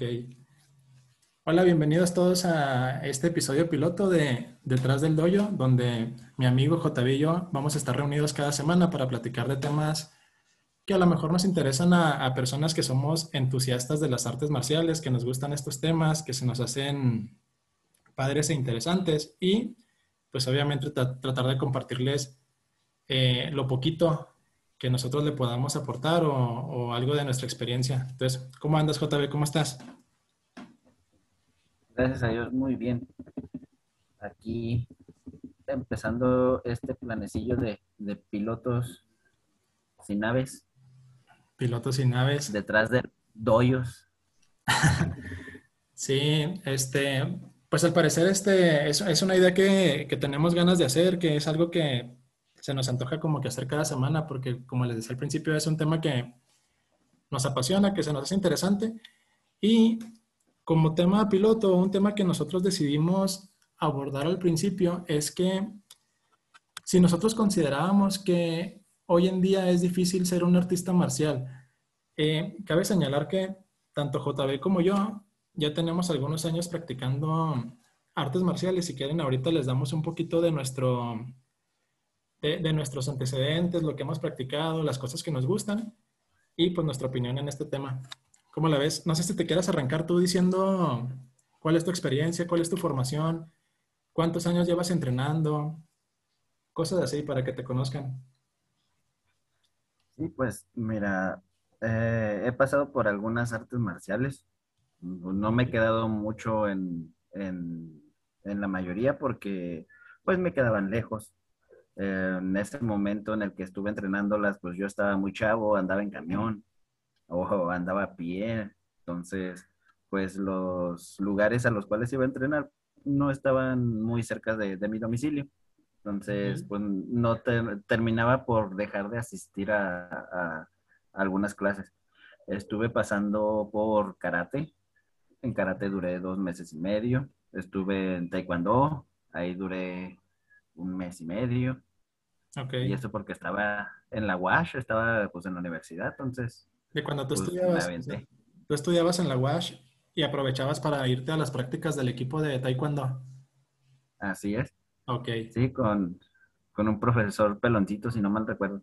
Ok. Hola, bienvenidos todos a este episodio piloto de Detrás del Doyo, donde mi amigo JB y yo vamos a estar reunidos cada semana para platicar de temas que a lo mejor nos interesan a, a personas que somos entusiastas de las artes marciales, que nos gustan estos temas, que se nos hacen padres e interesantes y pues obviamente tra- tratar de compartirles eh, lo poquito que nosotros le podamos aportar o, o algo de nuestra experiencia. Entonces, ¿cómo andas, JB? ¿Cómo estás? Gracias a Dios, muy bien. Aquí empezando este planecillo de, de pilotos sin naves Pilotos y naves. detrás de doyos. Sí, este, pues al parecer este es, es una idea que, que tenemos ganas de hacer, que es algo que se nos antoja como que hacer cada semana, porque como les decía al principio, es un tema que nos apasiona, que se nos hace interesante. Y como tema piloto, un tema que nosotros decidimos abordar al principio es que si nosotros considerábamos que hoy en día es difícil ser un artista marcial, eh, cabe señalar que tanto JB como yo ya tenemos algunos años practicando artes marciales. Si quieren, ahorita les damos un poquito de, nuestro, de, nuestros antecedentes, lo que hemos practicado, las cosas que nos gustan y pues nuestra opinión en este tema. ¿Cómo la ves? No sé si te quieras arrancar tú diciendo cuál es tu experiencia, cuál es tu formación, cuántos años llevas entrenando, cosas así para que te conozcan. Sí, pues mira, eh, he pasado por algunas artes marciales. No me he quedado mucho en, en, en la mayoría porque pues me quedaban lejos. Eh, en ese momento en el que estuve entrenándolas, pues yo estaba muy chavo, andaba en camión o andaba a pie. Entonces, pues los lugares a los cuales iba a entrenar no estaban muy cerca de, de mi domicilio. Entonces, pues no te- terminaba por dejar de asistir a, a- a algunas clases. Estuve pasando por karate. En karate duré dos meses y medio. Estuve en taekwondo. Ahí duré un mes y medio. Ok. Y eso porque estaba en la UASH, estaba pues en la universidad. Entonces, De cuando tú pues estudiabas, tú estudiabas en la UASH y aprovechabas para irte a las prácticas del equipo de Taekwondo. Así es. Ok. Sí, con, con un profesor peloncito, si no mal recuerdo.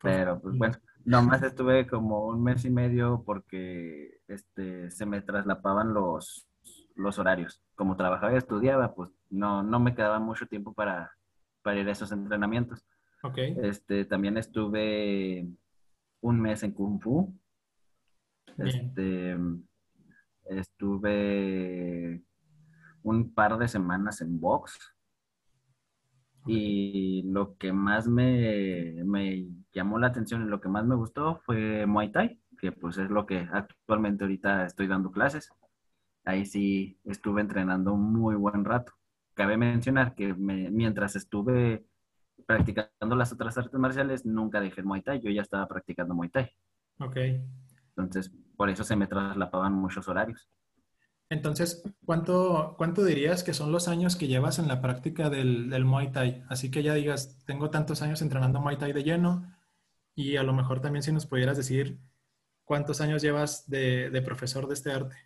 Pero pues bueno, nomás estuve como un mes y medio porque este, se me traslapaban los, los horarios. Como trabajaba y estudiaba, pues no, no me quedaba mucho tiempo para, para ir a esos entrenamientos. Ok. Este, también estuve un mes en Kung Fu. Este, estuve un par de semanas en box. Y lo que más me, me llamó la atención y lo que más me gustó fue Muay Thai, que pues es lo que actualmente ahorita estoy dando clases. Ahí sí estuve entrenando un muy buen rato. Cabe mencionar que me- mientras estuve practicando las otras artes marciales, nunca dejé el Muay Thai, yo ya estaba practicando Muay Thai. Ok. Entonces, por eso se me traslapaban muchos horarios. Entonces, ¿cuánto, cuánto dirías que son los años que llevas en la práctica del, del Muay Thai? Así que ya digas, tengo tantos años entrenando Muay Thai de lleno y a lo mejor también si nos pudieras decir cuántos años llevas de, de profesor de este arte.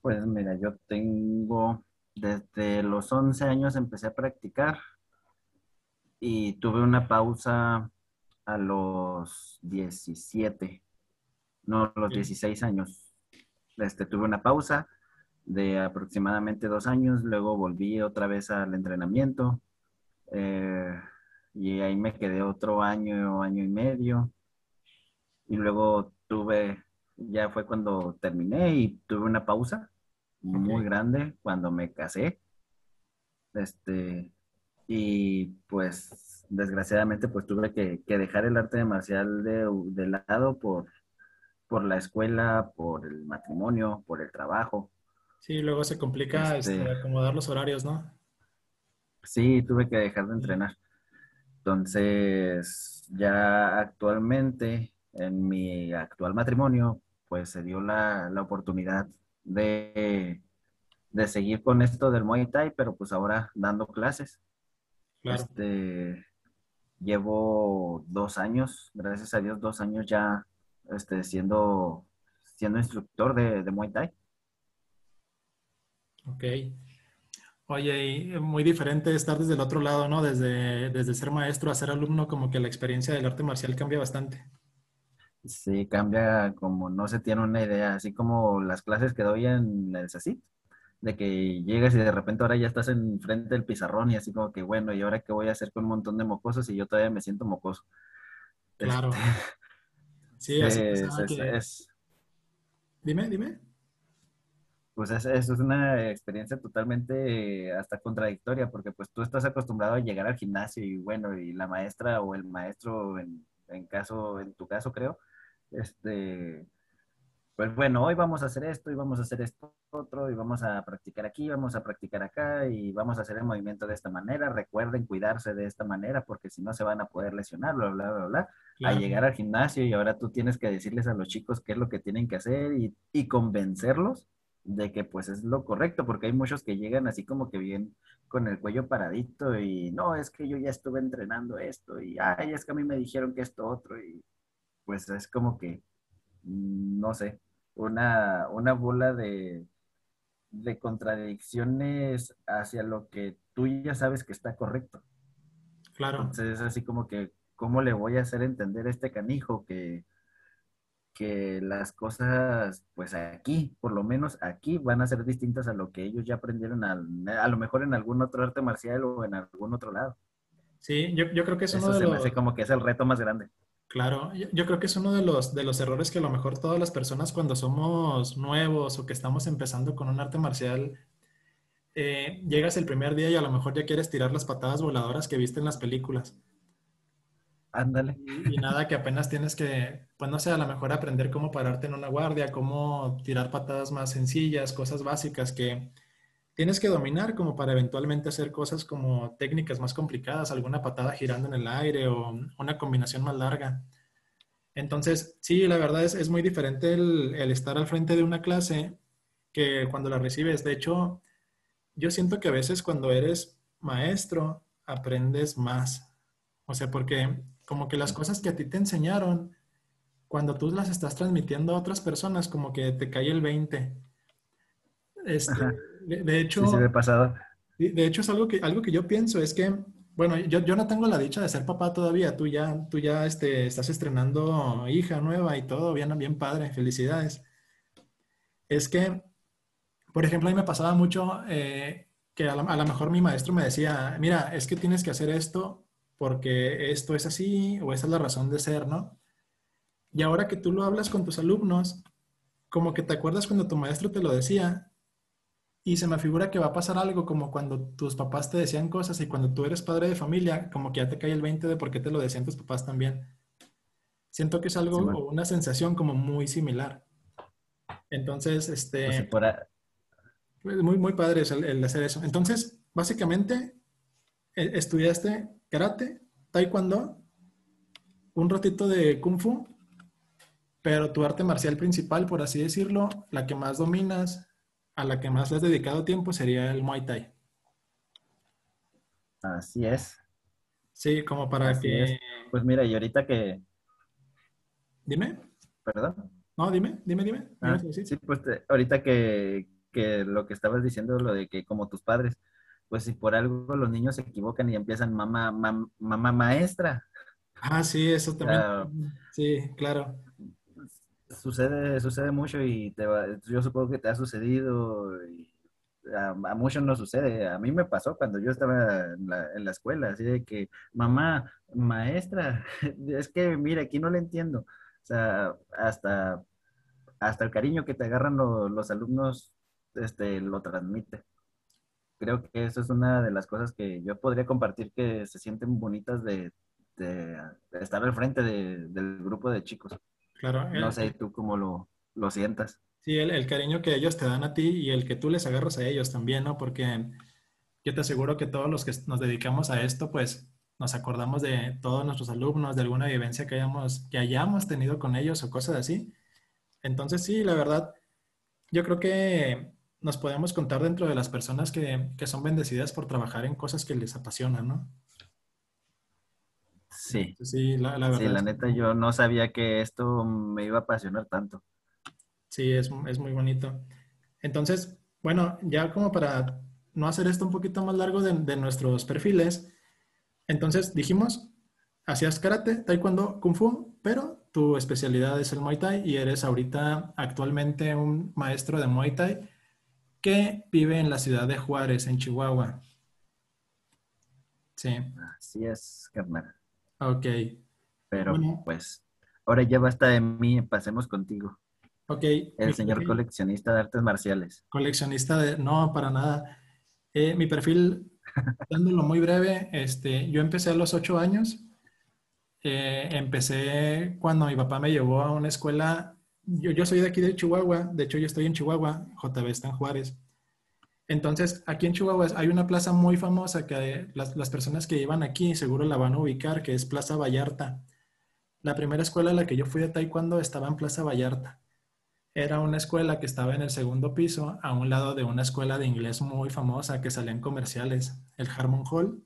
Pues mira, yo tengo, desde los 11 años empecé a practicar y tuve una pausa a los 17, no, los Ok. 16 años. Este, tuve una pausa de aproximadamente dos años, luego volví otra vez al entrenamiento eh, y ahí me quedé otro año, año y medio y luego tuve, ya fue cuando terminé y tuve una pausa muy grande cuando me casé. Este, y pues desgraciadamente pues tuve que, que dejar el arte marcial de, de lado por, por la escuela, por el matrimonio, por el trabajo. Sí, luego se complica Este- este, acomodar los horarios, ¿no? Sí, tuve que dejar de entrenar. Entonces, ya actualmente, en mi actual matrimonio, pues se dio la, la oportunidad de, de seguir con esto del Muay Thai, pero pues ahora dando clases. Claro. Este, llevo dos años, gracias a Dios, dos años ya este, siendo, siendo instructor de, de Muay Thai. Ok. Oye, y muy diferente estar desde el otro lado, ¿no? Desde, desde ser maestro a ser alumno, como que la experiencia del arte marcial cambia bastante. Sí, cambia como no se tiene una idea, así como las clases que doy en el CECIT, de que llegas y de repente ahora ya estás enfrente del pizarrón y así como que, bueno, ¿y ahora qué voy a hacer con un montón de mocosos y yo todavía me siento mocoso? Claro. Este, Sí, así es, pensaba es- que- es- Dime, dime. pues es, eso es una experiencia totalmente hasta contradictoria, porque pues tú estás acostumbrado a llegar al gimnasio y bueno, y la maestra o el maestro, en, en caso, en tu caso creo, este, pues bueno, hoy vamos a hacer esto y vamos a hacer esto otro y vamos a practicar aquí, vamos a practicar acá y vamos a hacer el movimiento de esta manera. Recuerden cuidarse de esta manera porque si no se van a poder lesionar, bla, bla, bla, bla. Claro. A llegar al gimnasio y ahora tú tienes que decirles a los chicos qué es lo que tienen que hacer y, y convencerlos de que pues es lo correcto, porque hay muchos que llegan así como que bien con el cuello paradito y no, es que yo ya estuve entrenando esto y ay, es que a mí me dijeron que esto otro y pues es como que, mm, no sé, una, una bola de, de contradicciones hacia lo que tú ya sabes que está correcto. Claro. Entonces es así como que, ¿cómo le voy a hacer entender a este canijo que, que las cosas, pues aquí, por lo menos aquí, van a ser distintas a lo que ellos ya aprendieron al- a lo mejor en algún otro arte marcial o en algún otro lado? Sí, yo, yo creo que es uno Eso de se me los... hace como que es el reto más grande. Claro, yo, yo creo que es uno de los, de los errores que a lo mejor todas las personas cuando somos nuevos o que estamos empezando con un arte marcial, eh, llegas el primer día y a lo mejor ya quieres tirar las patadas voladoras que viste en las películas. Ándale. Y, y nada, que apenas tienes que, pues no sé, a lo mejor aprender cómo pararte en una guardia, cómo tirar patadas más sencillas, cosas básicas que tienes que dominar como para eventualmente hacer cosas como técnicas más complicadas, alguna patada girando en el aire o una combinación más larga. Entonces, sí, la verdad es, es muy diferente el, el estar al frente de una clase que cuando la recibes. De hecho, yo siento que a veces cuando eres maestro aprendes más. O sea, porque como que las cosas que a ti te enseñaron, cuando tú las estás transmitiendo a otras personas, como que te cae el 20. Este. De, de hecho, Sí, pasado. De hecho, es algo que, algo que yo pienso, es que, bueno, yo, yo no tengo la dicha de ser papá todavía, tú ya, tú ya este, estás estrenando hija nueva y todo, bien, bien padre, felicidades. Es que, por ejemplo, a mí me pasaba mucho eh, que a lo mejor mi maestro me decía, mira, es que tienes que hacer esto porque esto es así o esa es la razón de ser, ¿no? Y ahora que tú lo hablas con tus alumnos, como que te acuerdas cuando tu maestro te lo decía y se me figura que va a pasar algo como cuando tus papás te decían cosas y cuando tú eres padre de familia, como que ya te cae el 20 de por qué te lo decían tus papás también. Siento que es algo Sí, o una sensación como muy similar. Entonces, este, por a- pues, muy, muy padre es el, el hacer eso. Entonces, básicamente, eh, estudiaste karate, taekwondo, un ratito de kung fu, pero tu arte marcial principal, por así decirlo, la que más dominas, a la que más le has dedicado tiempo, sería el Muay Thai. Así es. Sí, como para Así que... es. Pues mira, y ahorita que, Dime. perdón. No, dime, dime, dime. ¿Me Ah, decir? sí, pues te- ahorita que, que lo que estabas diciendo, lo de que como tus padres, pues si por algo los niños se equivocan y empiezan mamá, mam- mamá maestra, Ah, sí, eso también. Ah. Sí, claro. Sucede, sucede mucho y te va- yo supongo que te ha sucedido y a, a muchos no sucede. A mí me pasó cuando yo estaba en la, en la escuela, así de que, mamá, maestra, es que mira, aquí no le entiendo. O sea, hasta, hasta el cariño que te agarran lo- los alumnos este, lo transmite. Creo que eso es una de las cosas que yo podría compartir que se sienten bonitas de, de- de estar al frente de- del grupo de chicos. Claro. No sé tú cómo lo, lo sientas. Sí, el, el cariño que ellos te dan a ti y el que tú les agarras a ellos también, ¿no? Porque yo te aseguro que todos los que nos dedicamos a esto, pues nos acordamos de todos nuestros alumnos, de alguna vivencia que hayamos, que hayamos tenido con ellos o cosas así. Entonces, sí, la verdad, yo creo que nos podemos contar dentro de las personas que, que son bendecidas por trabajar en cosas que les apasionan, ¿no? Sí, Sí, la, la sí, verdad. la neta yo no sabía que esto me iba a apasionar tanto. Sí, es, es muy bonito. Entonces, bueno, ya como para no hacer esto un poquito más largo de, de nuestros perfiles, entonces dijimos, hacías karate, taekwondo, kung fu, pero tu especialidad es el Muay Thai y eres ahorita actualmente un maestro de Muay Thai que vive en la ciudad de Juárez, en Chihuahua. Sí. Así es, carnal. Ok. Pero pues, ahora ya basta de mí, pasemos contigo. Ok. El señor coleccionista de artes marciales. Coleccionista de... No, para nada. Eh, mi perfil, dándolo muy breve, este, yo empecé a los ocho años. Eh, empecé cuando mi papá me llevó a una escuela. Yo, yo soy de aquí de Chihuahua. De hecho, yo estoy en Chihuahua. JB está en Juárez. Entonces, aquí en Chihuahua hay una plaza muy famosa que las, las, personas que llevan aquí seguro la van a ubicar, que es Plaza Vallarta. La primera escuela a la que yo fui de taekwondo estaba en Plaza Vallarta era una escuela que estaba en el segundo piso, a un lado de una escuela de inglés muy famosa que salía en comerciales, el Harmon Hall.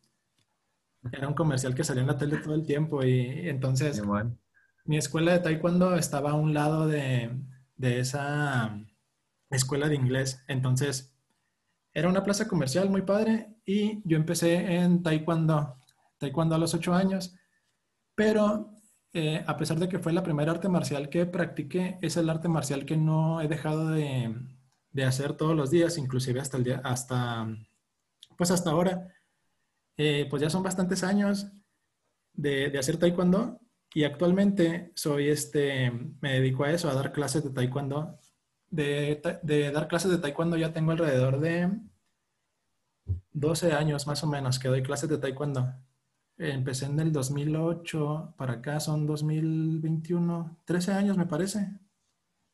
Era un comercial que salía en la tele todo el tiempo y entonces mi escuela de taekwondo estaba a un lado de, de esa escuela de inglés. Entonces era una plaza comercial muy padre y yo empecé en taekwondo, taekwondo a los ocho años, pero eh, a pesar de que fue la primera arte marcial que practiqué, es el arte marcial que no he dejado de, hacer todos los días, inclusive hasta el día, hasta, pues hasta ahora. Eh, pues ya son bastantes años de, hacer taekwondo y actualmente soy este, me dedico a eso, a dar clases de taekwondo. De, de dar clases de taekwondo ya tengo alrededor de 12 años más o menos que doy clases de taekwondo. Empecé en el 2008, para acá son 2021, 13 años me parece.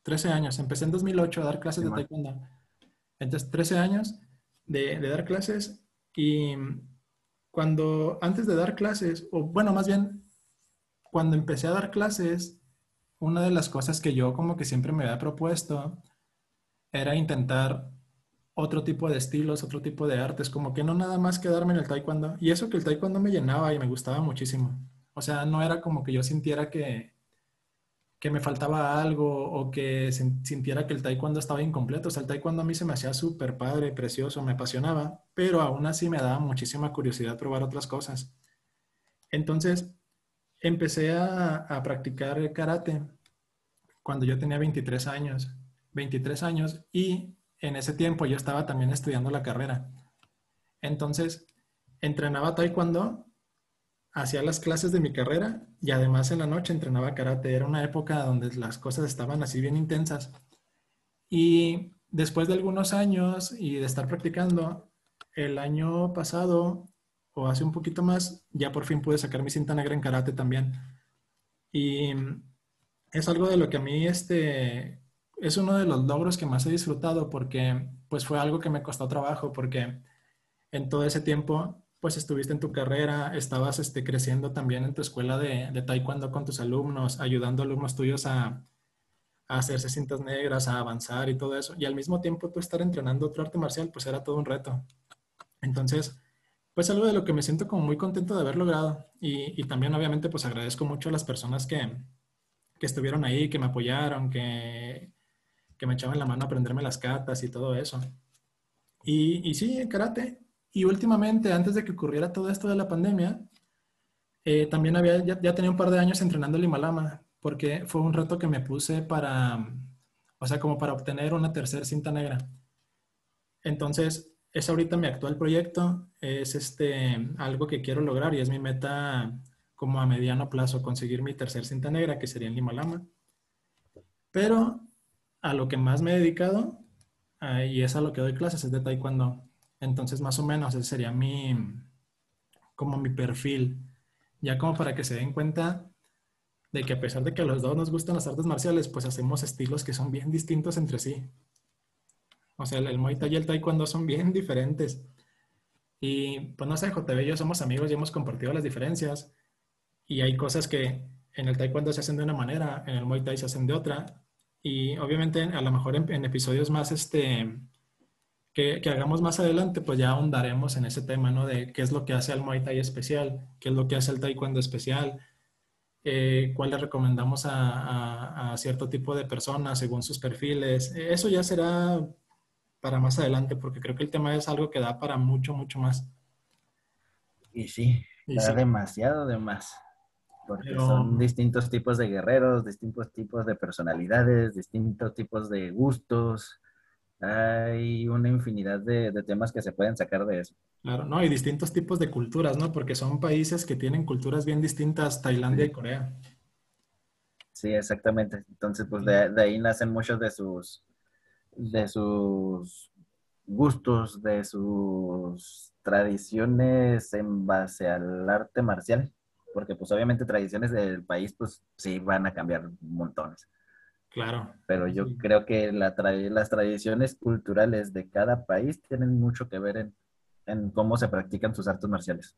13 años. Empecé en 2008 a dar clases de taekwondo. Entonces, 13 años de, de, dar clases y cuando, antes de dar clases, o bueno, más bien, cuando empecé a dar clases, una de las cosas que yo como que siempre me había propuesto era intentar otro tipo de estilos, otro tipo de artes, como que no nada más quedarme en el taekwondo. Y eso que el taekwondo me llenaba y me gustaba muchísimo. O sea, no era como que yo sintiera que, que me faltaba algo o que sintiera que el taekwondo estaba incompleto. O sea, el taekwondo a mí se me hacía súper padre, precioso, me apasionaba, pero aún así me daba muchísima curiosidad probar otras cosas. Entonces, empecé a, practicar karate cuando yo tenía 23 años. 23 años y en ese tiempo yo estaba también estudiando la carrera. Entonces, entrenaba taekwondo, hacía las clases de mi carrera y además en la noche entrenaba karate. Era una época donde las cosas estaban así bien intensas. Y después de algunos años y de estar practicando, el año pasado o hace un poquito más, ya por fin pude sacar mi cinta negra en karate también. Y es algo de lo que a mí este, es uno de los logros que más he disfrutado porque pues fue algo que me costó trabajo porque en todo ese tiempo pues estuviste en tu carrera, estabas este, creciendo también en tu escuela de, de taekwondo con tus alumnos, ayudando a alumnos tuyos a, a, hacerse cintas negras, a avanzar y todo eso. Y al mismo tiempo tú estar entrenando otro arte marcial pues era todo un reto. Entonces, pues algo de lo que me siento como muy contento de haber logrado. Y, también obviamente pues agradezco mucho a las personas que, que estuvieron ahí, que me apoyaron, que, que me echaban la mano a aprenderme las catas y todo eso. Y, y sí, karate. Y últimamente, antes de que ocurriera todo esto de la pandemia, eh, también había, ya, tenía un par de años entrenando el Himalama, porque fue un reto que me puse para, o sea, como para obtener una tercera cinta negra. Entonces, es ahorita mi actual proyecto, es este, algo que quiero lograr y es mi meta como a mediano plazo, conseguir mi tercer cinta negra, que sería el Himalama. Pero a lo que más me he dedicado y es a lo que doy clases, es de taekwondo. Entonces, más o menos, ese sería mi, como mi perfil. Ya como para que se den cuenta de que a pesar de que a los dos nos gustan las artes marciales, pues hacemos estilos que son bien distintos entre sí. O sea, el, Muay Thai y el Taekwondo son bien diferentes. Y pues no sé, JB y yo somos amigos y hemos compartido las diferencias. Y hay cosas que en el Taekwondo se hacen de una manera, en el Muay Thai se hacen de otra. Y obviamente a lo mejor en, episodios más este, que, que, hagamos más adelante, pues ya ahondaremos en ese tema, ¿no? De qué es lo que hace al Muay Thai especial, qué es lo que hace el Taekwondo especial, eh, cuál le recomendamos a, a, cierto tipo de personas según sus perfiles. Eso ya será para más adelante, porque creo que el tema es algo que da para mucho, mucho más. Y sí, da demasiado de más. Porque son distintos tipos de guerreros, distintos tipos de personalidades, distintos tipos de gustos. Hay una infinidad de, temas que se pueden sacar de eso. Claro, ¿no? Y distintos tipos de culturas, ¿no? Porque son países que tienen culturas bien distintas, Tailandia y Corea. Sí, exactamente. Entonces, pues de, de, ahí nacen muchos de sus, de sus gustos, de sus tradiciones en base al arte marcial porque pues obviamente tradiciones del país pues sí van a cambiar montones. Claro. Pero yo creo que la las tradiciones culturales de cada país tienen mucho que ver en, cómo se practican sus artes marciales.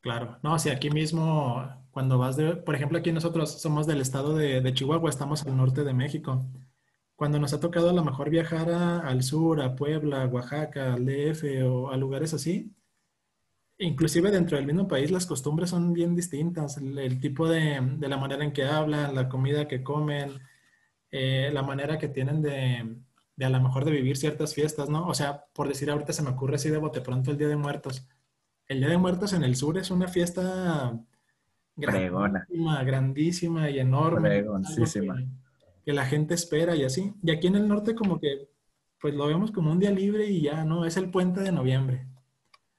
Claro, no, si aquí mismo, cuando vas de, por ejemplo, aquí nosotros somos del estado de, Chihuahua, estamos al norte de México. Cuando nos ha tocado a lo mejor viajar al sur, a Puebla, Oaxaca, al DF o a lugares así, inclusive dentro del mismo país las costumbres son bien distintas, el, tipo de, de, la manera en que hablan, la comida que comen, eh, la manera que tienen de, de, a lo mejor de vivir ciertas fiestas, ¿no? O sea, por decir ahorita se me ocurre así de bote pronto el Día de Muertos. El Día de Muertos en el sur es una fiesta grandísima, grandísima y enorme. Que, que la gente espera y así. Y aquí en el norte como que pues lo vemos como un día libre y ya, ¿no? Es el puente de noviembre.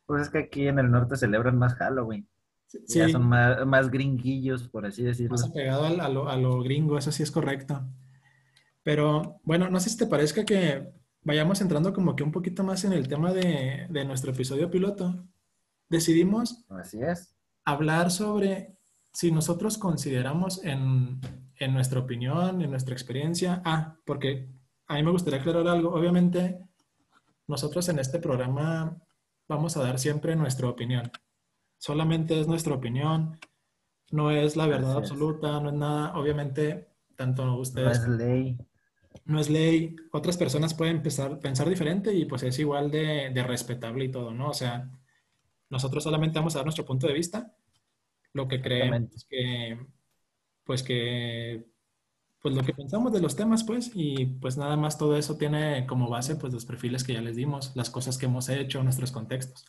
Pues es que aquí en el norte celebran más Halloween. Sí. Ya son más, gringuillos, por así decirlo. Más apegado a, lo, a lo gringo, eso sí es correcto. Pero bueno, no sé si te parezca que vayamos entrando como que un poquito más en el tema de, de nuestro episodio piloto. Decidimos Así es. hablar sobre si nosotros consideramos en, en, nuestra opinión, en nuestra experiencia, ah, porque a mí me gustaría aclarar algo. Obviamente, nosotros en este programa vamos a dar siempre nuestra opinión. Solamente es nuestra opinión, no es la verdad absoluta, no es nada. Obviamente, tanto ustedes... No es ley. No es ley. Otras personas pueden empezar, pensar diferente y pues es igual de, de respetable y todo, ¿no? O sea, nosotros solamente vamos a dar nuestro punto de vista, lo que creemos que, pues que pues lo que pensamos de los temas, pues, y pues nada más todo eso tiene como base, pues, los perfiles que ya les dimos, las cosas que hemos hecho, nuestros contextos.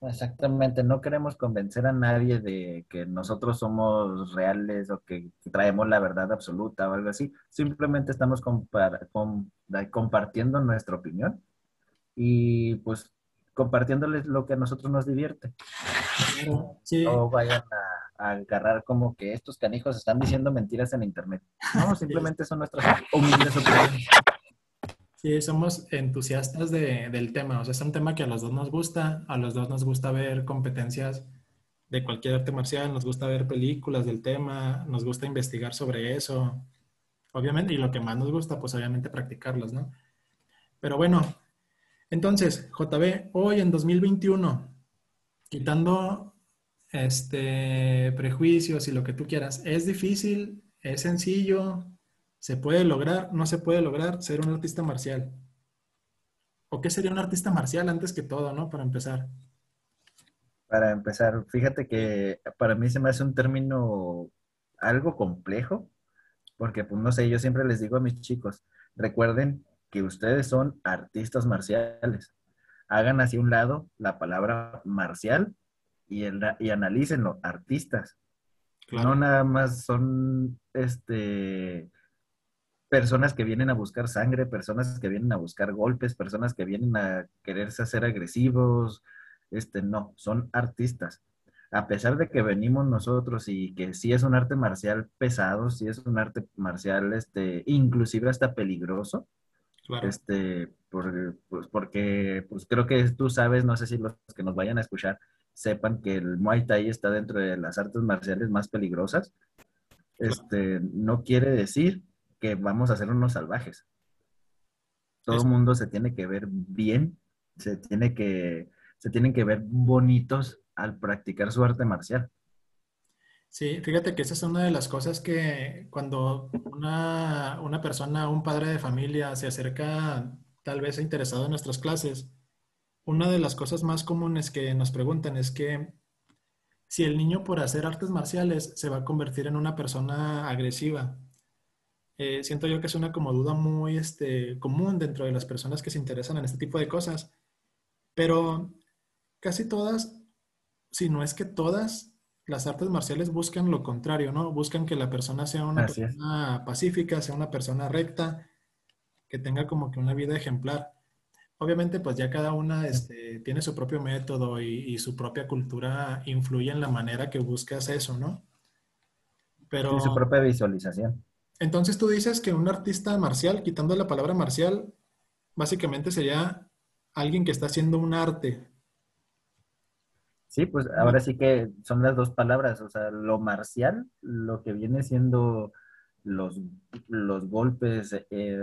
Exactamente, no queremos convencer a nadie de que nosotros somos reales o que traemos la verdad absoluta o algo así. Simplemente estamos compartiendo nuestra opinión y pues compartiéndoles lo que a nosotros nos divierte. Sí. No vayan a agarrar como que estos canijos están diciendo mentiras en internet. No, simplemente son nuestras humildes opiniones. Sí, somos entusiastas de, del tema. O sea, es un tema que a los dos nos gusta. A los dos nos gusta ver competencias de cualquier arte marcial. Nos gusta ver películas del tema. Nos gusta investigar sobre eso. Obviamente, y lo que más nos gusta, pues obviamente practicarlos, ¿no? Pero bueno, entonces, JB, hoy en 2021, quitando este, prejuicios y lo que tú quieras. ¿Es difícil? ¿Es sencillo? ¿Se puede lograr? ¿No se puede lograr ser un artista marcial? ¿O qué sería un artista marcial antes que todo, no? Para empezar. Para empezar, fíjate que para mí se me hace un término algo complejo, porque pues no sé, yo siempre les digo a mis chicos, recuerden que ustedes son artistas marciales. Hagan hacia un lado la palabra marcial y, el, y analícenlo, artistas. No nada más son este, personas que vienen a buscar sangre, personas que vienen a buscar golpes, personas que vienen a quererse hacer agresivos. Este, no, son artistas. A pesar de que venimos nosotros y que sí es un arte marcial pesado, sí es un arte marcial, este, inclusive hasta peligroso, este, pues porque pues creo que tú sabes, no sé si los que nos vayan a escuchar, sepan que el Muay Thai está dentro de las artes marciales más peligrosas, este, no quiere decir que vamos a ser unos salvajes. Todo el mundo se tiene que ver bien, se, tiene que, se tienen que ver bonitos al practicar su arte marcial. Sí, fíjate que esa es una de las cosas que cuando una, una persona, un padre de familia se acerca tal vez interesado en nuestras clases, una de las cosas más comunes que nos preguntan es que si el niño por hacer artes marciales se va a convertir en una persona agresiva. Eh, siento yo que es una como duda muy este, común dentro de las personas que se interesan en este tipo de cosas, pero casi todas, si no es que todas, las artes marciales buscan lo contrario, ¿no? Buscan que la persona sea una persona pacífica, sea una persona recta, que tenga como que una vida ejemplar. Obviamente, pues ya cada una este, tiene su propio método y, su propia cultura influye en la manera que buscas eso, ¿no? Pero... su propia visualización. Entonces tú dices que un artista marcial, quitando la palabra marcial, básicamente sería alguien que está haciendo un arte. Sí, pues ahora sí que son las dos palabras, o sea, lo marcial, lo que viene siendo los, los golpes, eh,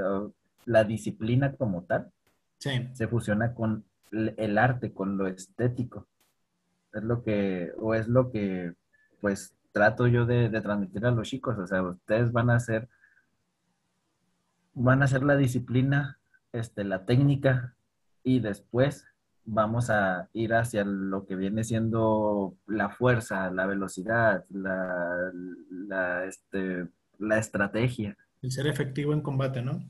la disciplina como tal, se fusiona con el arte, con lo estético. Es lo que, o es lo que, pues, trato yo de, transmitir a los chicos. O sea, ustedes van a hacer, van a hacer la disciplina, este, la técnica, y después vamos a ir hacia lo que viene siendo la fuerza, la velocidad, la, la, este, la estrategia. El ser efectivo en combate, ¿no?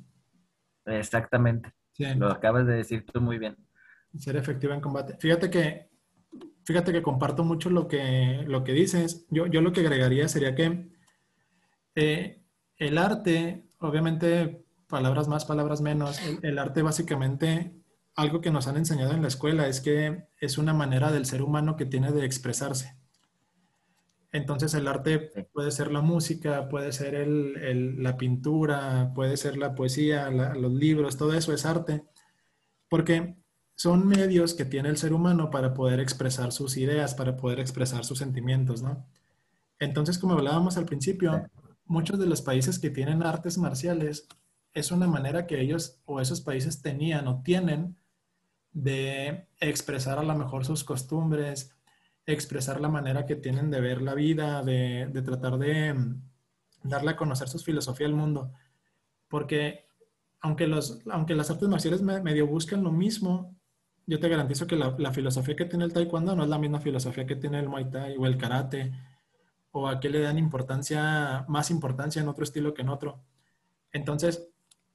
Exactamente. Lo acabas de decir tú muy bien. Ser efectivo en combate. Fíjate que, fíjate que comparto mucho lo que, lo que dices. Yo, yo lo que agregaría sería que eh, el arte, obviamente, palabras más, palabras menos, el, arte básicamente, algo que nos han enseñado en la escuela es que es una manera del ser humano que tiene de expresarse. Entonces el arte puede ser la música, puede ser el, la pintura, puede ser la poesía, los libros, todo eso es arte, porque son medios que tiene el ser humano para poder expresar sus ideas, para poder expresar sus sentimientos, ¿no? Entonces, como hablábamos al principio, muchos de los países que tienen artes marciales es una manera que ellos o esos países tenían o tienen de expresar a lo mejor sus costumbres, expresar la manera que tienen de ver la vida, de, tratar de mm, darle a conocer su filosofía al mundo. Porque aunque, los, aunque las artes marciales medio buscan lo mismo, yo te garantizo que la, filosofía que tiene el taekwondo no es la misma filosofía que tiene el muay thai o el karate, o a qué le dan importancia, más importancia en otro estilo que en otro. Entonces,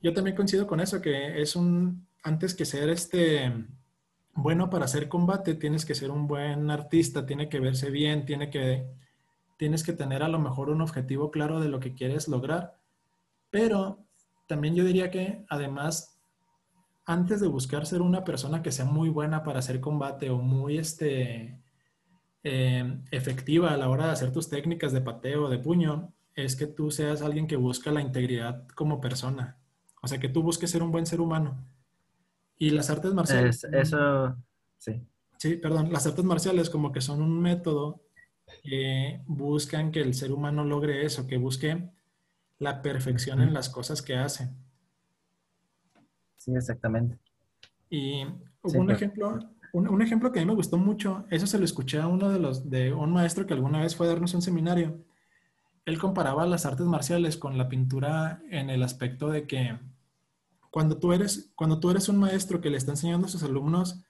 yo también coincido con eso, que es un, antes que ser este, bueno para hacer combate, tienes que ser un buen artista, tiene que verse bien, tiene que, tienes que tener a lo mejor un objetivo claro de lo que quieres lograr. Pero también yo diría que además, antes de buscar ser una persona que sea muy buena para hacer combate o muy este, eh, efectiva a la hora de hacer tus técnicas de pateo, de puño, es que tú seas alguien que busca la integridad como persona. O sea, que tú busques ser un buen ser humano y las artes marciales. eso, sí. Sí, perdón. Las artes marciales como que son un método que buscan que el ser humano logre eso, que busque la perfección en las cosas que hace. Sí, exactamente. Y hubo un ejemplo, un, ejemplo que a mí me gustó mucho, eso se lo escuché a uno de los, de un maestro que alguna vez fue a darnos un seminario. Él comparaba las artes marciales con la pintura en el aspecto de que cuando tú eres, cuando tú eres un maestro que le está enseñando a sus alumnos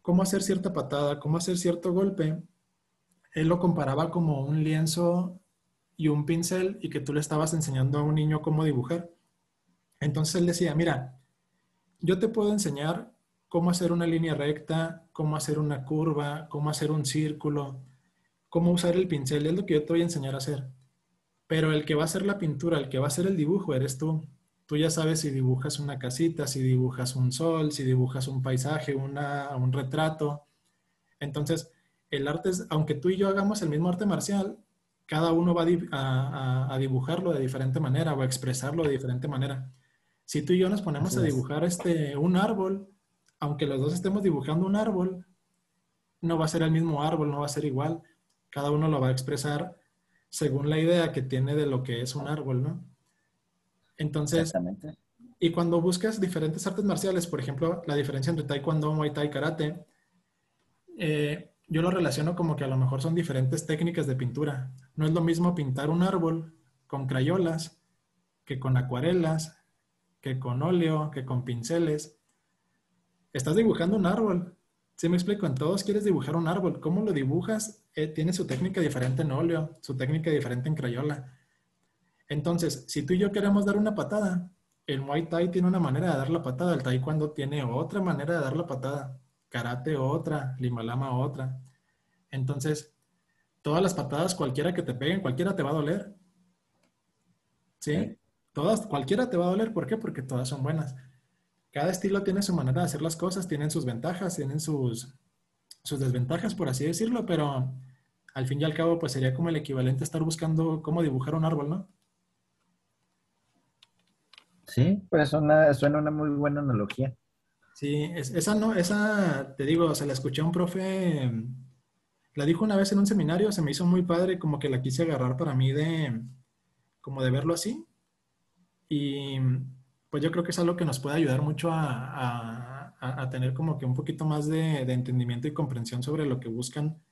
cómo hacer cierta patada, cómo hacer cierto golpe, él lo comparaba como un lienzo y un pincel y que tú le estabas enseñando a un niño cómo dibujar. Entonces él decía, mira, yo te puedo enseñar cómo hacer una línea recta, cómo hacer una curva, cómo hacer un círculo, cómo usar el pincel, es lo que yo te voy a enseñar a hacer. Pero el que va a hacer la pintura, el que va a hacer el dibujo, eres tú. Tú ya sabes si dibujas una casita, si dibujas un sol, si dibujas un paisaje, un retrato. Entonces, el arte es, aunque tú y yo hagamos el mismo arte marcial, cada uno va a, dibujarlo de diferente manera o a expresarlo de diferente manera. Si tú y yo nos ponemos a dibujar este, un árbol, aunque los dos estemos dibujando un árbol, no va a ser el mismo árbol, no va a ser igual. Cada uno lo va a expresar según la idea que tiene de lo que es un árbol, ¿no? Entonces, y cuando buscas diferentes artes marciales, por ejemplo, la diferencia entre taekwondo, muay thai, karate, eh, yo lo relaciono como que a lo mejor son diferentes técnicas de pintura. No es lo mismo pintar un árbol con crayolas que con acuarelas, que con óleo, que con pinceles. Estás dibujando un árbol, ¿Sí me explico? En todos quieres dibujar un árbol. ¿Cómo lo dibujas? Eh, tiene su técnica diferente en óleo, su técnica diferente en crayola. Entonces, si tú y yo queremos dar una patada, el Muay Thai tiene una manera de dar la patada, el Taekwondo tiene otra manera de dar la patada, Karate otra, Limalama otra. Entonces, todas las patadas, cualquiera que te peguen, cualquiera te va a doler. ¿Sí? Todas, cualquiera te va a doler. ¿Por qué? Porque todas son buenas. Cada estilo tiene su manera de hacer las cosas, tienen sus ventajas, tienen sus, sus desventajas, por así decirlo, pero al fin y al cabo, pues sería como el equivalente a estar buscando cómo dibujar un árbol, ¿no? Sí, pues suena, una muy buena analogía. Sí, esa no, esa, te digo, se la escuché a un profe, la dijo una vez en un seminario, se me hizo muy padre, como que la quise agarrar para mí de, como de verlo así. Y pues yo creo que es algo que nos puede ayudar mucho a, a, tener como que un poquito más de, de, entendimiento y comprensión sobre lo que buscan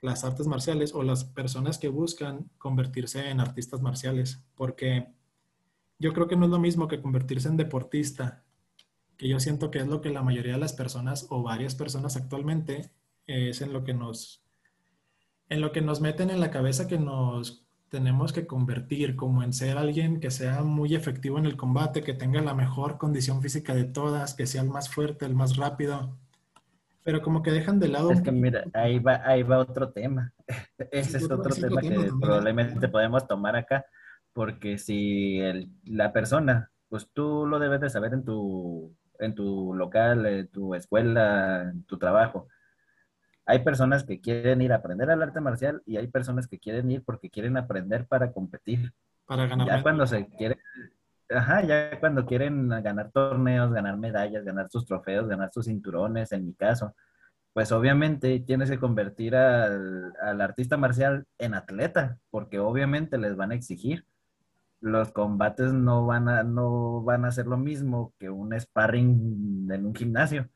las artes marciales o las personas que buscan convertirse en artistas marciales, porque yo creo que no es lo mismo que convertirse en deportista, que yo siento que es lo que la mayoría de las personas o varias personas actualmente es en lo que nos en lo que nos meten en la cabeza que nos tenemos que convertir como en ser alguien que sea muy efectivo en el combate, que tenga la mejor condición física de todas, que sea el más fuerte, el más rápido. Pero como que dejan de lado. Es que mira, ahí va, ahí va otro tema. Ese es otro, tema, que probablemente podemos tomar acá porque si la persona, pues tú lo debes de saber en tu, en tu local, en tu escuela, en tu trabajo. Hay personas que quieren ir a aprender al arte marcial y hay personas que quieren ir porque quieren aprender para competir. Para ganar. Ya cuando se quieren, ajá, ya cuando quieren ganar torneos, ganar medallas, ganar sus trofeos, ganar sus cinturones, en mi caso, pues obviamente tienes que convertir al, al artista marcial en atleta, porque obviamente les van a exigir los combates no van a, no van a ser lo mismo que un sparring en un gimnasio.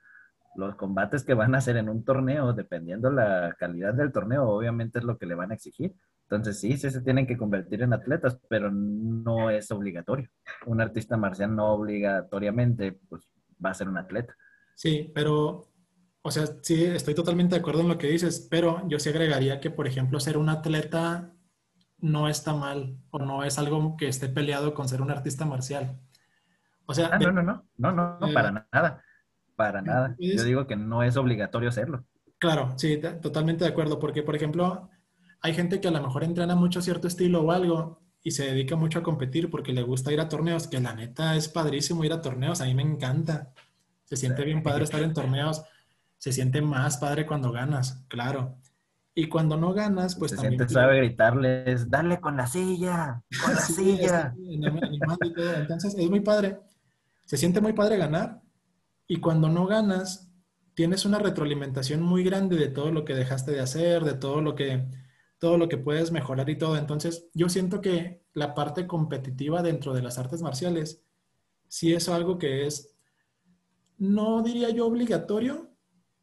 Los combates que van a hacer en un torneo, dependiendo la calidad del torneo, obviamente es lo que le van a exigir. Entonces sí, sí se tienen que convertir en atletas, pero no es obligatorio. Un artista marcial no obligatoriamente pues, va a ser un atleta. Sí, pero, o sea, sí, estoy totalmente de acuerdo en lo que dices, pero yo sí agregaría que, por ejemplo, ser un atleta no está mal o no es algo que esté peleado con ser un artista marcial. O sea, ah, no, no, no, no, no, no, para nada, para nada. Yo digo que no es obligatorio hacerlo. Claro, sí, totalmente de acuerdo, porque por ejemplo, hay gente que a lo mejor entrena mucho cierto estilo o algo y se dedica mucho a competir porque le gusta ir a torneos, que la neta es padrísimo ir a torneos, a mí me encanta. Se siente bien padre estar en torneos, se siente más padre cuando ganas, claro. Y cuando no ganas, pues Se también... Siente sabe gritarles, dale con la silla, con la silla. Entonces es muy padre. Se siente muy padre ganar. Y cuando no ganas, tienes una retroalimentación muy grande de todo lo que dejaste de hacer, de todo lo que, todo lo que puedes mejorar y todo. Entonces yo siento que la parte competitiva dentro de las artes marciales sí es algo que es, no diría yo obligatorio,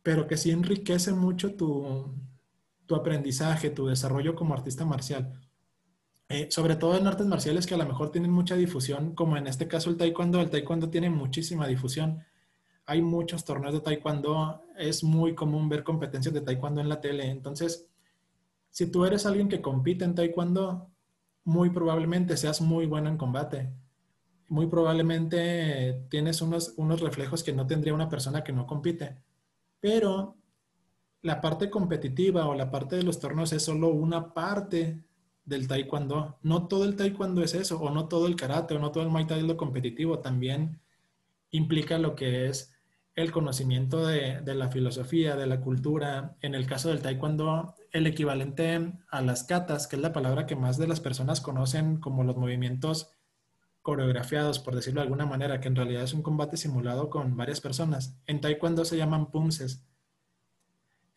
pero que sí enriquece mucho tu, tu aprendizaje, tu desarrollo como artista marcial. Eh, sobre todo en artes marciales que a lo mejor tienen mucha difusión, como en este caso el taekwondo. El taekwondo tiene muchísima difusión. Hay muchos torneos de taekwondo. Es muy común ver competencias de taekwondo en la tele. Entonces, si tú eres alguien que compite en taekwondo, muy probablemente seas muy bueno en combate. Muy probablemente tienes unos, unos reflejos que no tendría una persona que no compite. Pero la parte competitiva o la parte de los torneos es solo una parte del taekwondo. No todo el taekwondo es eso, o no todo el karate, o no todo el muay thai es lo competitivo. También implica lo que es el conocimiento de, de, la filosofía, de la cultura. En el caso del taekwondo, el equivalente a las katas, que es la palabra que más de las personas conocen como los movimientos coreografiados, por decirlo de alguna manera, que en realidad es un combate simulado con varias personas. En taekwondo se llaman punces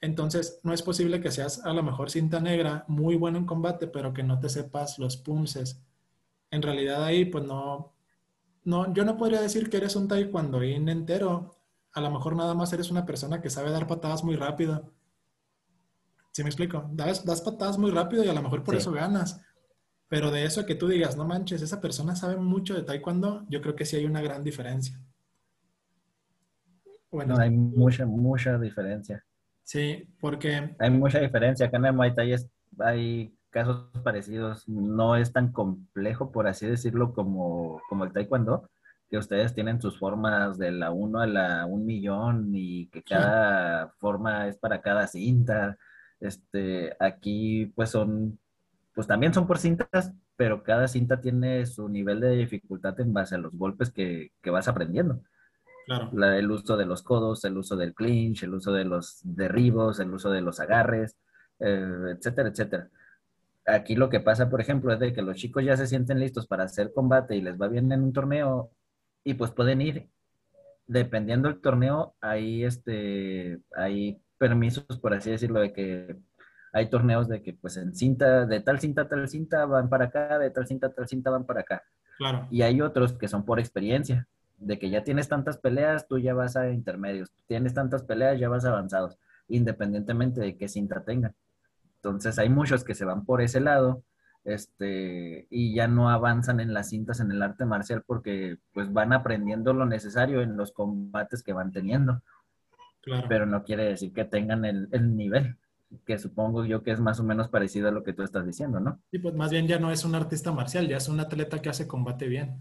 entonces, no es posible que seas a lo mejor cinta negra, muy bueno en combate, pero que no te sepas los punces. En realidad ahí, pues no, no, yo no podría decir que eres un taekwondoín entero. A lo mejor nada más eres una persona que sabe dar patadas muy rápido. ¿Sí me explico? Das, das patadas muy rápido y a lo mejor por eso ganas. Pero de eso que tú digas, no manches, esa persona sabe mucho de taekwondo, yo creo que sí hay una gran diferencia. no, hay mucha, mucha diferencia. Sí, porque... Hay mucha diferencia. Acá en el Muay Thai hay casos parecidos. No es tan complejo, por así decirlo, como, como el Taekwondo, que ustedes tienen sus formas de la 1 a la 1 millón y que cada forma es para cada cinta. Este, aquí pues son, pues también son por cintas, pero cada cinta tiene su nivel de dificultad en base a los golpes que, que vas aprendiendo. Claro. el uso de los codos, el uso del clinch, el uso de los derribos, el uso de los agarres, eh, etcétera, etcétera. Aquí lo que pasa, por ejemplo, es de que los chicos ya se sienten listos para hacer combate y les va bien en un torneo y pues pueden ir. Dependiendo del torneo, hay, este, hay permisos, por así decirlo, de que hay torneos de que pues en cinta, de tal cinta tal cinta van para acá, de tal cinta tal cinta van para acá. Claro. Y hay otros que son por experiencia de que ya tienes tantas peleas, tú ya vas a intermedios, tienes tantas peleas, ya vas avanzados, independientemente de qué cinta tengan. Entonces hay muchos que se van por ese lado este, y ya no avanzan en las cintas en el arte marcial porque pues van aprendiendo lo necesario en los combates que van teniendo. Claro. Pero no quiere decir que tengan el, el nivel que supongo yo que es más o menos parecido a lo que tú estás diciendo, ¿no? Sí, pues más bien ya no es un artista marcial, ya es un atleta que hace combate bien.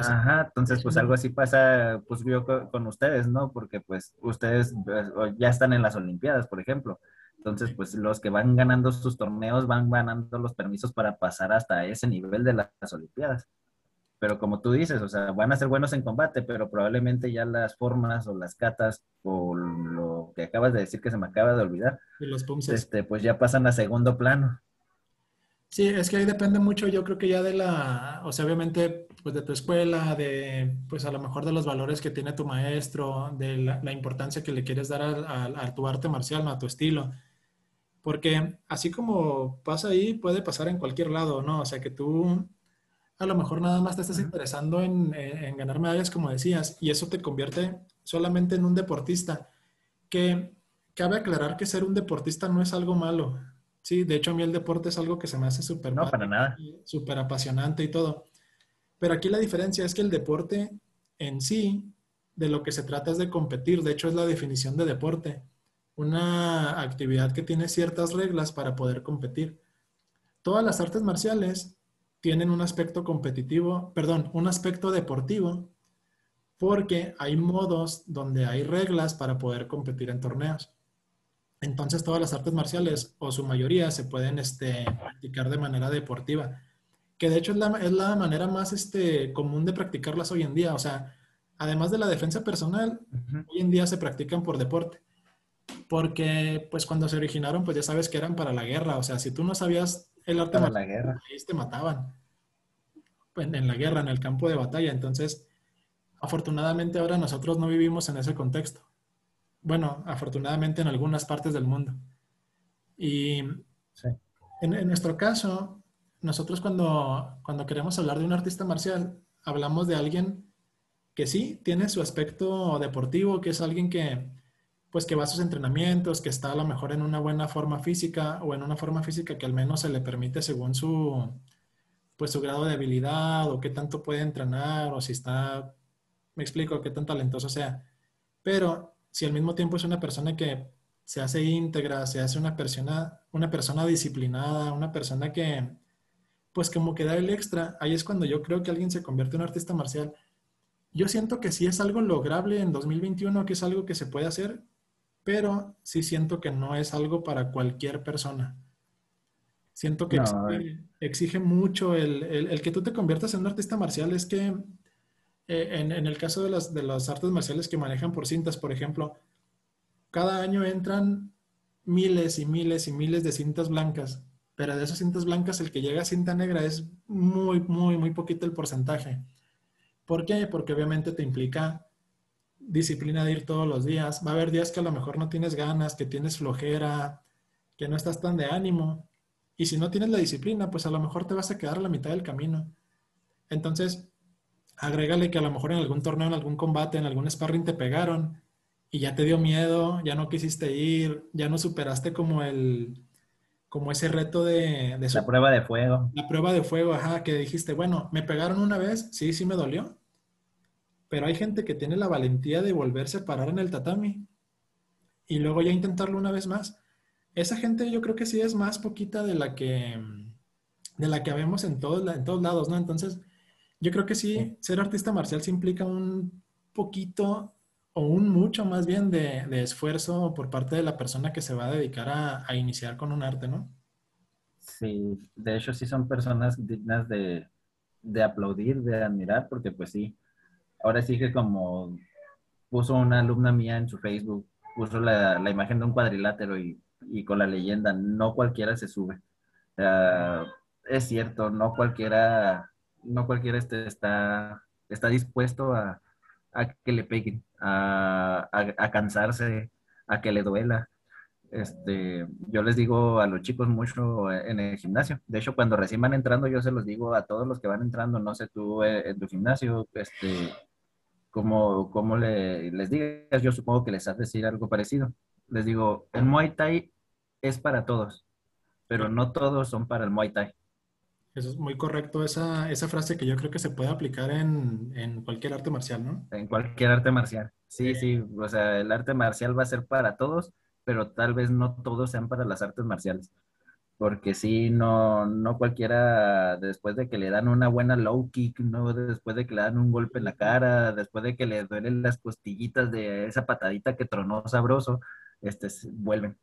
Ajá, entonces pues algo así pasa pues yo con ustedes, ¿no? Porque pues ustedes pues, ya están en las Olimpiadas, por ejemplo. Entonces pues los que van ganando sus torneos van ganando los permisos para pasar hasta ese nivel de las Olimpiadas. Pero como tú dices, o sea, van a ser buenos en combate, pero probablemente ya las formas o las catas o lo que acabas de decir que se me acaba de olvidar, este, pues ya pasan a segundo plano. Sí, es que ahí depende mucho, yo creo que ya de la, o sea, obviamente, pues de tu escuela, de, pues a lo mejor de los valores que tiene tu maestro, de la, importancia que le quieres dar a, tu arte marcial, a tu estilo. Porque así como pasa ahí, puede pasar en cualquier lado, ¿no? O sea, que tú a lo mejor nada más te estás interesando en, en ganar medallas, como decías, y eso te convierte solamente en un deportista. Que cabe aclarar que ser un deportista no es algo malo Sí, de hecho a mí el deporte es algo que se me hace súper no, para nada. súper apasionante y todo. Pero aquí la diferencia es que el deporte en sí, de lo que se trata es de competir. De hecho, es la definición de deporte. Una actividad que tiene ciertas reglas para poder competir. Todas las artes marciales tienen un aspecto competitivo, perdón, un aspecto deportivo, porque hay modos donde hay reglas para poder competir en torneos. Entonces todas las artes marciales, o su mayoría, se pueden este, practicar de manera deportiva, que de hecho es la, es la manera más este, común de practicarlas hoy en día. O sea, además de la defensa personal, hoy en día se practican por deporte. Porque pues cuando se originaron, pues ya sabes que eran para la guerra. O sea, si tú no sabías el arte para la guerra, te mataban. En la guerra, en el campo de batalla. Entonces, afortunadamente ahora nosotros no vivimos en ese contexto bueno, afortunadamente en algunas partes del mundo. Y en, nuestro caso, nosotros cuando, cuando queremos hablar de un artista marcial, hablamos de alguien que sí tiene su aspecto deportivo, que es alguien que, pues que va a sus entrenamientos, que está a lo mejor en una buena forma física o en una forma física que al menos se le permite según su, pues su grado de habilidad o qué tanto puede entrenar o si está, me explico, qué tan talentoso sea. Pero si al mismo tiempo es una persona que se hace íntegra, se hace una persona, una persona disciplinada, una persona que, pues como que da el extra, ahí es cuando yo creo que alguien se convierte en un artista marcial. Yo siento que sí es algo lograble en 2021, que es algo que se puede hacer, pero sí siento que no es algo para cualquier persona. Siento que exige, mucho el, el, que tú te conviertas en un artista marcial, es que eh, en, el caso de las, de las artes marciales que manejan por cintas, por ejemplo, cada año entran miles y miles y miles de cintas blancas, pero de esas cintas blancas el que llega a cinta negra es muy, muy, muy poquito el porcentaje. ¿Por qué? Porque obviamente te implica disciplina de ir todos los días. Va a haber días que a lo mejor no tienes ganas, que tienes flojera, que no estás tan de ánimo. Y si no tienes la disciplina, pues a lo mejor te vas a quedar a la mitad del camino. Entonces, agrégale que a lo mejor en algún torneo, en algún combate, en algún sparring te pegaron y ya te dio miedo, ya no quisiste ir, ya no superaste como el, como ese reto de... la prueba de fuego. La prueba de fuego, ajá, que dijiste, bueno, me pegaron una vez, sí, sí me dolió, pero hay gente que tiene la valentía de volverse a parar en el tatami y luego ya intentarlo una vez más. Esa gente yo creo que sí es más poquita de la que, de la que vemos en todos, en todos lados, ¿no? Entonces, yo creo que sí, ser artista marcial sí implica un poquito o un mucho más bien de, esfuerzo por parte de la persona que se va a dedicar a, iniciar con un arte, ¿no? Sí, de hecho sí son personas dignas de, de aplaudir, de admirar, porque pues sí, ahora sí que como puso una alumna mía en su Facebook, puso la, la imagen de un cuadrilátero y, y, con la leyenda, no cualquiera se sube. es cierto, no cualquiera, no cualquiera este, está, está dispuesto a, a que le peguen, a, a, cansarse, a que le duela. Este, yo les digo a los chicos mucho en el gimnasio. De hecho, cuando recién van entrando, yo se los digo a todos los que van entrando, no sé tú eh, en tu gimnasio, este, como, como le, les digas, yo supongo que les has de decir algo parecido. Les digo, el Muay Thai es para todos, pero no todos son para el Muay Thai. Eso es muy correcto, esa, esa frase que yo creo que se puede aplicar en, en, cualquier arte marcial, ¿no? En cualquier arte marcial. Sí, sí, o sea, el arte marcial va a ser para todos, pero tal vez no todos sean para las artes marciales porque sí, no, no cualquiera, después de que le dan una buena low kick, no después de que le dan un golpe en la cara, después de que le duelen las costillitas de esa patadita que tronó sabroso, este, vuelven.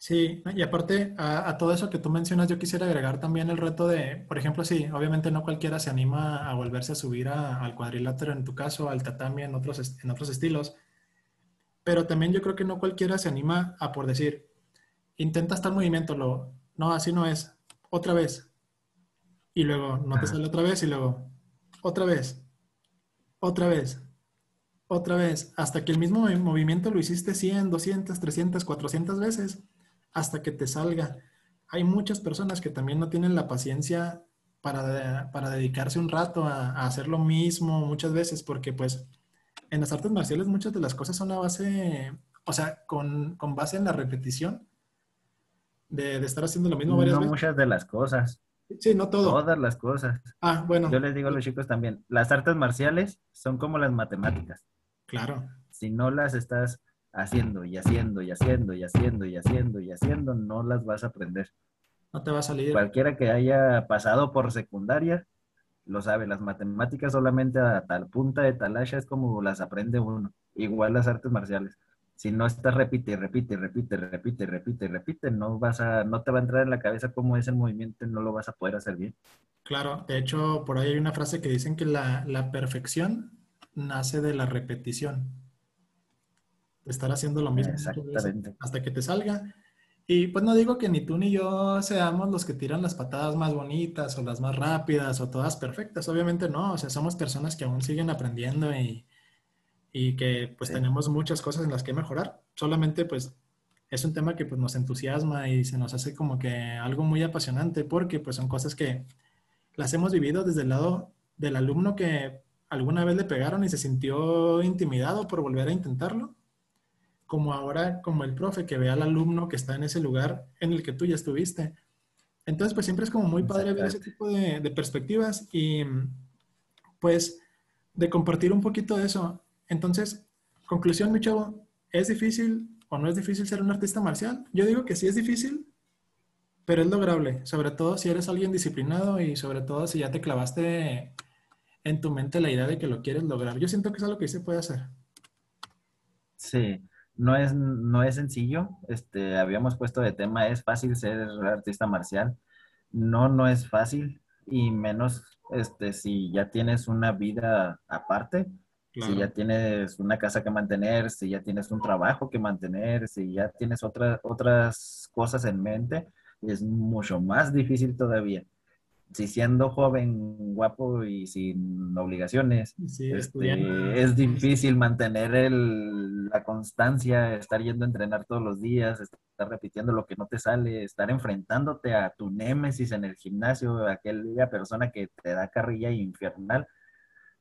Sí, y aparte a, todo eso que tú mencionas, yo quisiera agregar también el reto de, por ejemplo, sí, obviamente no cualquiera se anima a volverse a subir al cuadrilátero en tu caso, al tatami en otros, en otros estilos, pero también yo creo que no cualquiera se anima a por decir, intenta estar movimiento, lo, no, así no es, otra vez. Y luego no te sale otra vez y luego otra vez, otra vez, otra vez, hasta que el mismo movimiento lo hiciste 100, 200, 300, 400 veces, hasta que te salga. Hay muchas personas que también no tienen la paciencia para, para dedicarse un rato a, a, hacer lo mismo muchas veces, porque pues en las artes marciales muchas de las cosas son a base, o sea, con, con base en la repetición de, estar haciendo lo mismo varias no muchas de las cosas. Sí, no todo. Todas las cosas. Ah, bueno. Yo les digo a los chicos también, las artes marciales son como las matemáticas. Claro. Si no las estás haciendo y haciendo y haciendo y haciendo y haciendo y haciendo, no las vas a aprender. No te va a salir. Cualquiera que haya pasado por secundaria lo sabe, las matemáticas solamente a tal punta de talacha es como las aprende uno. Igual las artes marciales si no estás repite, repite, repite, repite, repite, repite, no vas a, no te va a entrar en la cabeza cómo es el movimiento y no lo vas a poder hacer bien. Claro, de hecho, por ahí hay una frase que dicen que la, perfección nace de la repetición. Estar haciendo lo mismo hasta que te salga. Y pues no digo que ni tú ni yo seamos los que tiran las patadas más bonitas o las más rápidas o todas perfectas. Obviamente no, o sea, somos personas que aún siguen aprendiendo y, y que pues tenemos muchas cosas en las que mejorar. Solamente pues es un tema que pues nos entusiasma y se nos hace como que algo muy apasionante porque pues son cosas que las hemos vivido desde el lado del alumno que alguna vez le pegaron y se sintió intimidado por volver a intentarlo, como ahora como el profe que ve al alumno que está en ese lugar en el que tú ya estuviste. Entonces pues siempre es como muy padre ver ese tipo de, de perspectivas y pues de compartir un poquito de eso. Entonces, conclusión, mi chavo, ¿es difícil o no es difícil ser un artista marcial? Yo digo que sí es difícil, pero es lograble, sobre todo si eres alguien disciplinado y sobre todo si ya te clavaste en tu mente la idea de que lo quieres lograr. Yo siento que es algo que se puede hacer. Sí, no es, no es sencillo. Este, habíamos puesto de tema, es fácil ser artista marcial. No, no es fácil y menos este, si ya tienes una vida aparte si ya tienes una casa que mantener, si ya tienes un trabajo que mantener, si ya tienes otras cosas en mente, es mucho más difícil todavía. Si siendo joven, guapo y sin obligaciones, este, es difícil mantener la constancia, estar yendo a entrenar todos los días, estar repitiendo lo que no te sale, estar enfrentándote a tu némesis en el gimnasio, aquella persona que te da carrilla infernal.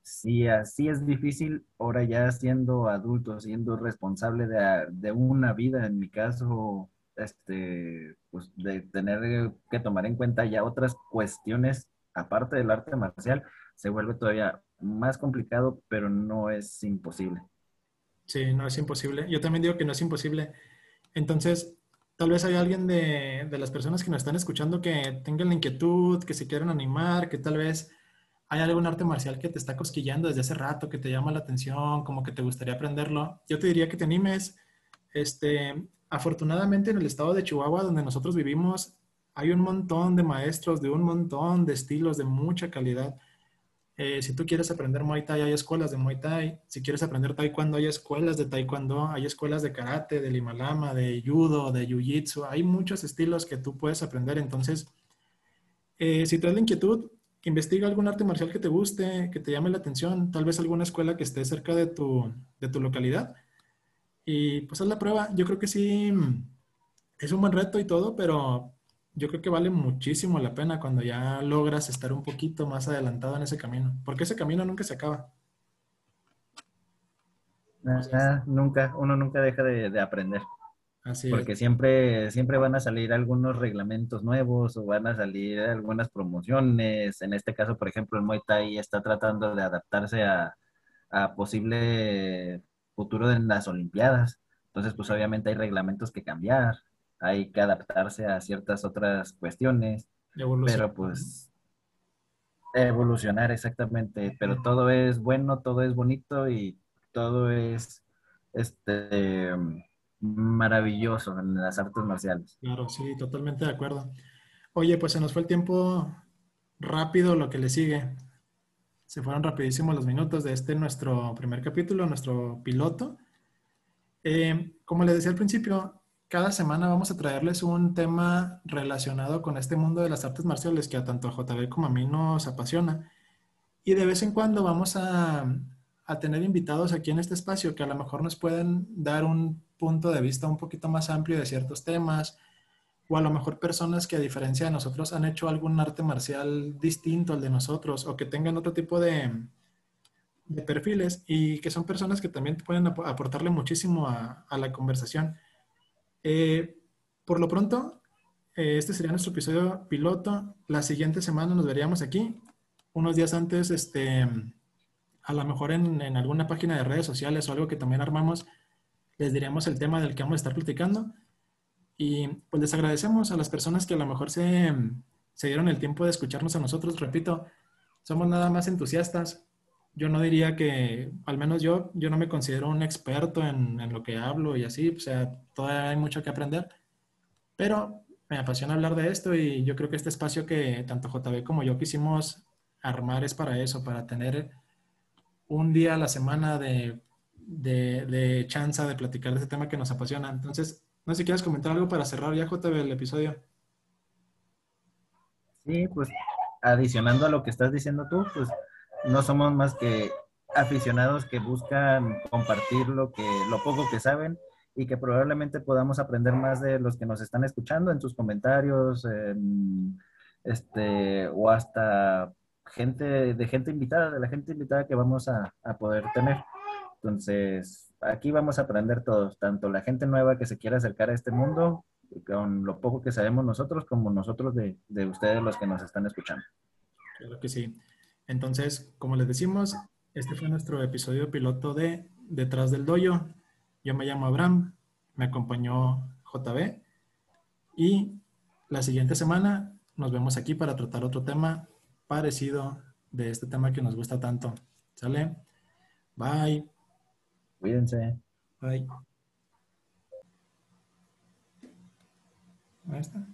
Si así es difícil, ahora ya siendo adulto, siendo responsable de, una vida, en mi caso, este, pues de tener que tomar en cuenta ya otras cuestiones aparte del arte marcial, se vuelve todavía más complicado, pero no es imposible. Sí, no es imposible. Yo también digo que no es imposible. Entonces, tal vez hay alguien de, de las personas que nos están escuchando que tengan la inquietud, que se quieran animar, que tal vez hay algún arte marcial que te está cosquillando desde hace rato, que te llama la atención, como que te gustaría aprenderlo. Yo te diría que te animes. Este, afortunadamente en el estado de Chihuahua, donde nosotros vivimos, hay un montón de maestros de un montón de estilos de mucha calidad. Eh, si tú quieres aprender Muay Thai, hay escuelas de Muay Thai. Si quieres aprender Taekwondo, hay escuelas de Taekwondo. Hay escuelas de Karate, de Limalama, de Judo, de Jiu-Jitsu. Hay muchos estilos que tú puedes aprender. Entonces, eh, si tienes la inquietud, investiga algún arte marcial que te guste, que te llame la atención. Tal vez alguna escuela que esté cerca de tu, de tu localidad. Y pues haz la prueba. Yo creo que sí, es un buen reto y todo, pero yo creo que vale muchísimo la pena cuando ya logras estar un poquito más adelantado en ese camino, porque ese camino nunca se acaba. nunca, uno nunca deja de, aprender. Así porque siempre, siempre van a salir algunos reglamentos nuevos o van a salir algunas promociones. En este caso, por ejemplo, el Muay Thai está tratando de adaptarse a, a posible futuro en las Olimpiadas. Entonces, pues obviamente hay reglamentos que cambiar hay que adaptarse a ciertas otras cuestiones, pero pues evolucionar exactamente, pero todo es bueno, todo es bonito y todo es este maravilloso en las artes marciales. Claro, sí, totalmente de acuerdo. Oye, pues se nos fue el tiempo rápido lo que le sigue. Se fueron rapidísimos los minutos de este nuestro primer capítulo, nuestro piloto. Eh, como les decía al principio, cada semana vamos a traerles un tema relacionado con este mundo de las artes marciales que a tanto a JB como a mí nos apasiona. Y de vez en cuando vamos a, tener invitados aquí en este espacio que a lo mejor nos pueden dar un punto de vista un poquito más amplio de ciertos temas, o a lo mejor personas que a diferencia de nosotros han hecho algún arte marcial distinto al de nosotros, o que tengan otro tipo de, de perfiles y que son personas que también pueden aportarle muchísimo a, la conversación. Eh, por lo pronto, eh, este sería nuestro episodio piloto. La siguiente semana nos veríamos aquí. Unos días antes, este, a lo mejor en, alguna página de redes sociales o algo que también armamos, les diríamos el tema del que vamos a estar platicando. Y pues les agradecemos a las personas que a lo mejor se, se dieron el tiempo de escucharnos a nosotros. Repito, somos nada más entusiastas yo no diría que, al menos yo, yo no me considero un experto en, en, lo que hablo y así, o sea, todavía hay mucho que aprender, pero me apasiona hablar de esto y yo creo que este espacio que tanto JB como yo quisimos armar es para eso, para tener un día a la semana de, de, de chance de platicar de este tema que nos apasiona. Entonces, no sé si quieres comentar algo para cerrar ya, JB, el episodio. Sí, pues adicionando a lo que estás diciendo tú, pues no somos más que aficionados que buscan compartir lo que lo poco que saben y que probablemente podamos aprender más de los que nos están escuchando en sus comentarios este o hasta gente de gente invitada de la gente invitada que vamos a, poder tener entonces aquí vamos a aprender todos tanto la gente nueva que se quiera acercar a este mundo con lo poco que sabemos nosotros como nosotros de, de ustedes los que nos están escuchando claro que sí entonces, como les decimos, este fue nuestro episodio piloto de Detrás del Doyo. Yo me llamo Abraham, me acompañó JB y la siguiente semana nos vemos aquí para tratar otro tema parecido de este tema que nos gusta tanto. ¿Sale? Bye. Cuídense. Bye. Ahí está.